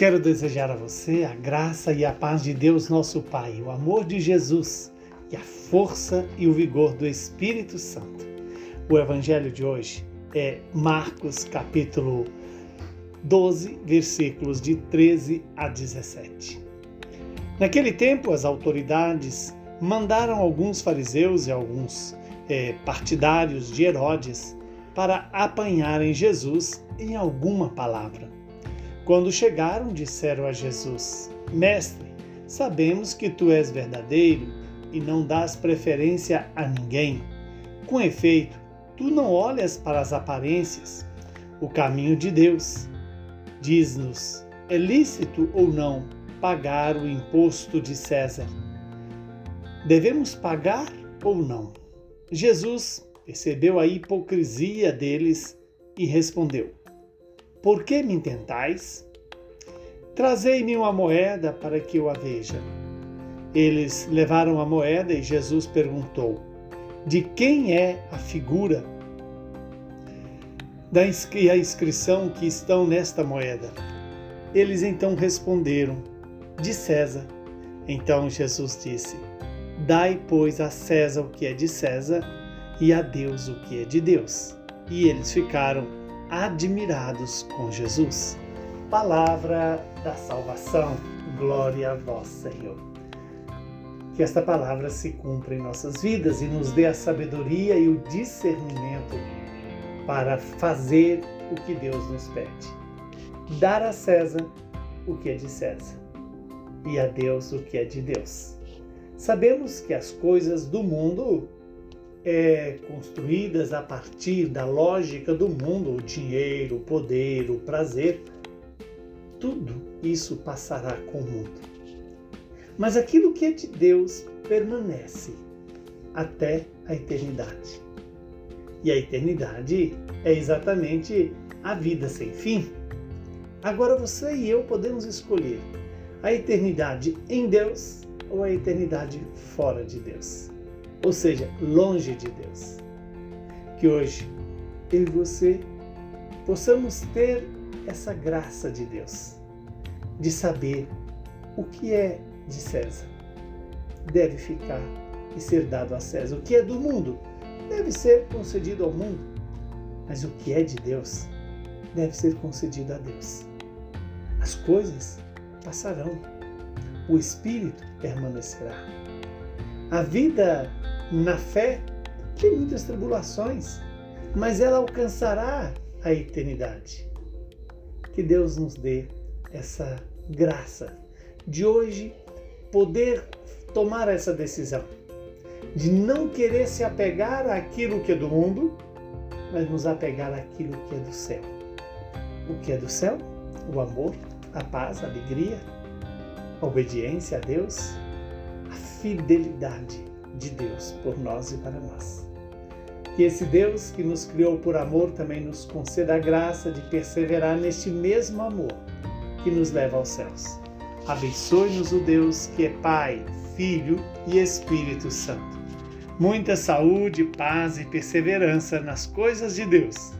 Quero desejar a você a graça e a paz de Deus, nosso Pai, o amor de Jesus e a força e o vigor do Espírito Santo. O evangelho de hoje é Marcos, capítulo 12, versículos de 13 a 17. Naquele tempo, as autoridades mandaram alguns fariseus e alguns é, partidários de Herodes para apanharem Jesus em alguma palavra. Quando chegaram, disseram a Jesus: Mestre, sabemos que tu és verdadeiro e não dás preferência a ninguém. Com efeito, tu não olhas para as aparências, o caminho de Deus. Diz-nos: é lícito ou não pagar o imposto de César? Devemos pagar ou não? Jesus percebeu a hipocrisia deles e respondeu: por que me tentais? Trazei-me uma moeda para que eu a veja. Eles levaram a moeda e Jesus perguntou: De quem é a figura da e a inscrição que estão nesta moeda? Eles então responderam: De César. Então Jesus disse: Dai, pois, a César o que é de César e a Deus o que é de Deus. E eles ficaram admirados com Jesus. Palavra da salvação, glória a vós, Senhor. Que esta palavra se cumpra em nossas vidas e nos dê a sabedoria e o discernimento para fazer o que Deus nos pede. Dar a César o que é de César e a Deus o que é de Deus. Sabemos que as coisas do mundo é, construídas a partir da lógica do mundo, o dinheiro, o poder, o prazer, tudo isso passará com o mundo. Mas aquilo que é de Deus permanece até a eternidade. E a eternidade é exatamente a vida sem fim. Agora você e eu podemos escolher a eternidade em Deus ou a eternidade fora de Deus ou seja, longe de Deus. Que hoje eu e você possamos ter essa graça de Deus, de saber o que é de César deve ficar e ser dado a César. O que é do mundo deve ser concedido ao mundo, mas o que é de Deus deve ser concedido a Deus. As coisas passarão, o Espírito permanecerá. A vida na fé tem muitas tribulações, mas ela alcançará a eternidade. Que Deus nos dê essa graça de hoje poder tomar essa decisão, de não querer se apegar àquilo que é do mundo, mas nos apegar àquilo que é do céu. O que é do céu? O amor, a paz, a alegria, a obediência a Deus, a fidelidade de Deus por nós e para nós. Que esse Deus que nos criou por amor também nos conceda a graça de perseverar neste mesmo amor que nos leva aos céus. Abençoe-nos o Deus que é Pai, Filho e Espírito Santo. Muita saúde, paz e perseverança nas coisas de Deus